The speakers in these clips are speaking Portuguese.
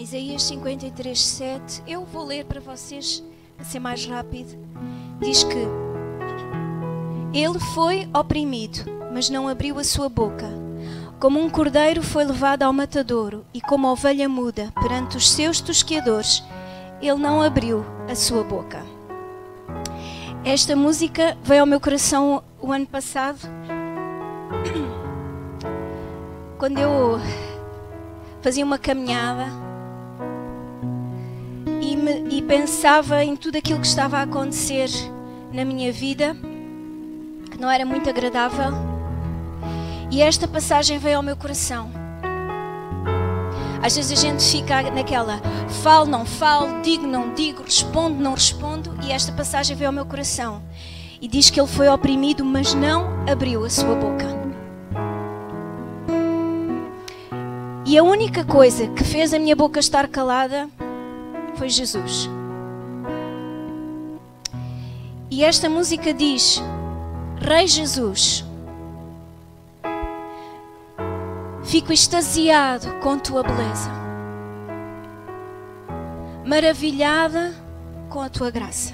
Isaías 53, 7. Eu vou ler para vocês, a ser mais rápido. Diz que ele foi oprimido, mas não abriu a sua boca. Como um cordeiro foi levado ao matadouro, e como ovelha muda perante os seus tosqueadores, ele não abriu a sua boca. Esta música veio ao meu coração o ano passado, quando eu fazia uma caminhada e, e pensava em tudo aquilo que estava a acontecer na minha vida, que não era muito agradável, e esta passagem veio ao meu coração. Às vezes a gente fica naquela falo, não falo, digo, não digo, respondo, não respondo, e esta passagem veio ao meu coração e diz que ele foi oprimido, mas não abriu a sua boca. E a única coisa que fez a minha boca estar calada foi Jesus. E esta música diz: Rei Jesus, Fico extasiado com tua beleza, maravilhada com a tua graça.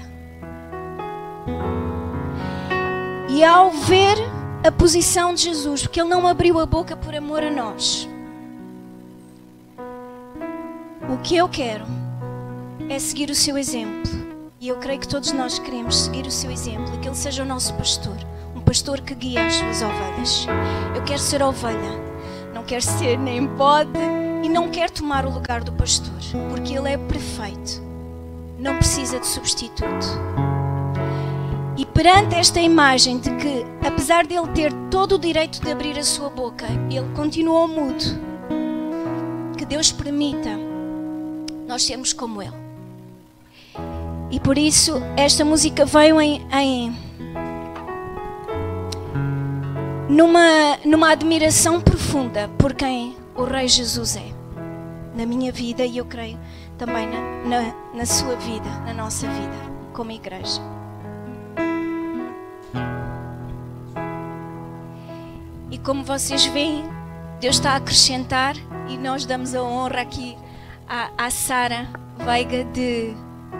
E ao ver a posição de Jesus, porque ele não abriu a boca por amor a nós, o que eu quero é seguir o seu exemplo. E eu creio que todos nós queremos seguir o seu exemplo, e que ele seja o nosso pastor, um pastor que guia as suas ovelhas. Eu quero ser ovelha não quer ser nem pode e não quer tomar o lugar do pastor, porque ele é perfeito, não precisa de substituto. E perante esta imagem de que, apesar de ele ter todo o direito de abrir a sua boca, ele continuou mudo, que Deus permita nós sermos como ele. E por isso esta música veio em, em numa, numa admiração profunda por quem o Rei Jesus é na minha vida e eu creio também na, na, na sua vida, na nossa vida, como igreja. E como vocês veem, Deus está a acrescentar e nós damos a honra aqui à, à Sara Veiga de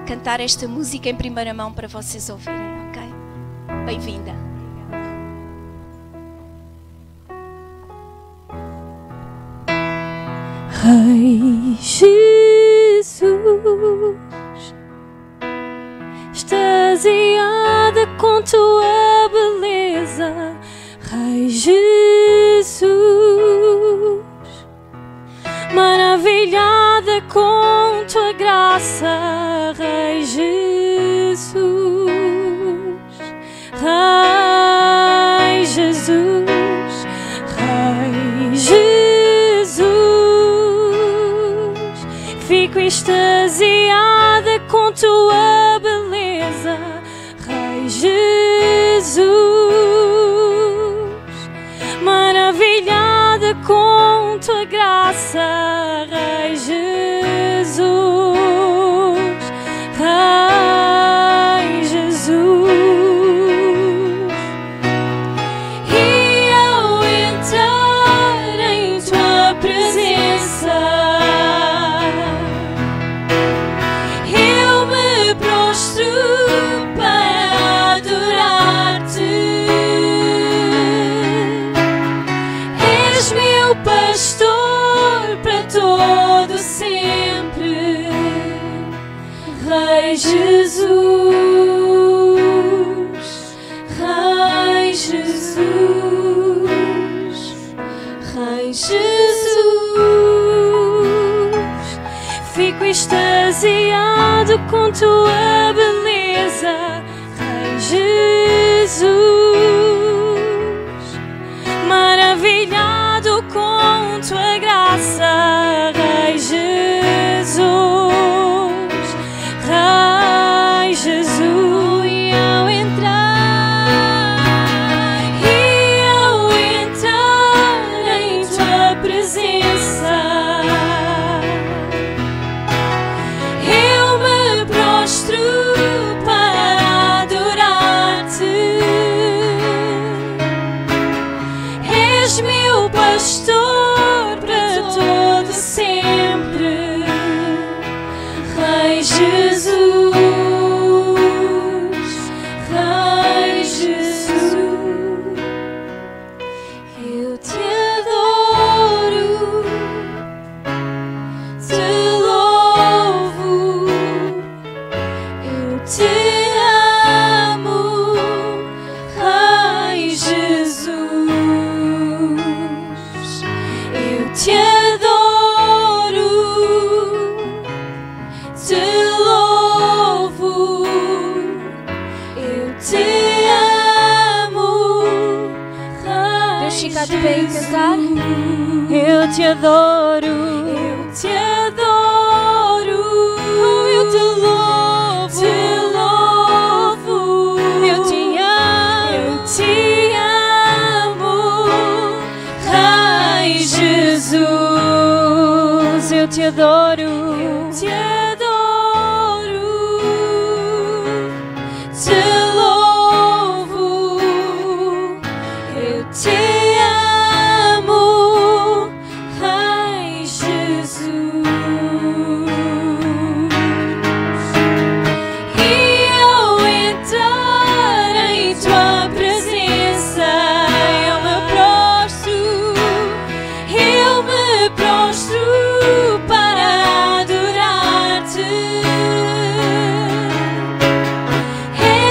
cantar esta música em primeira mão para vocês ouvirem, ok? Bem-vinda. Rei Jesus, extasiada com tua beleza, Rei Jesus, maravilhada com tua graça, Rei extasiado Rei Vamos ficar de pé e cantar? eu te adoro, eu te adoro, eu te louvo, te louvo, eu te amo, eu te amo, Rei Jesus, eu te adoro,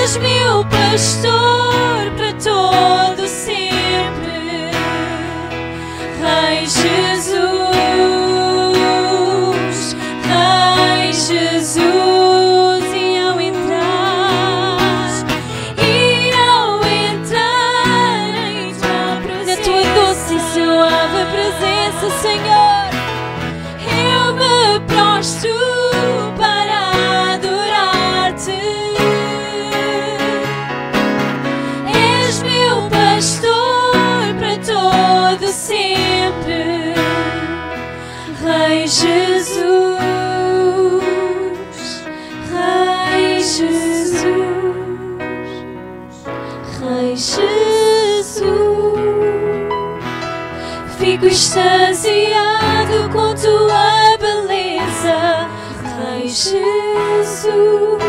És meu pastor Jesus, Rei Jesus, Rei Jesus. Fico extasiado com tua beleza, Rei Jesus.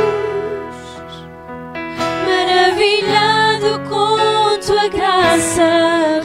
Maravilhado com tua graça,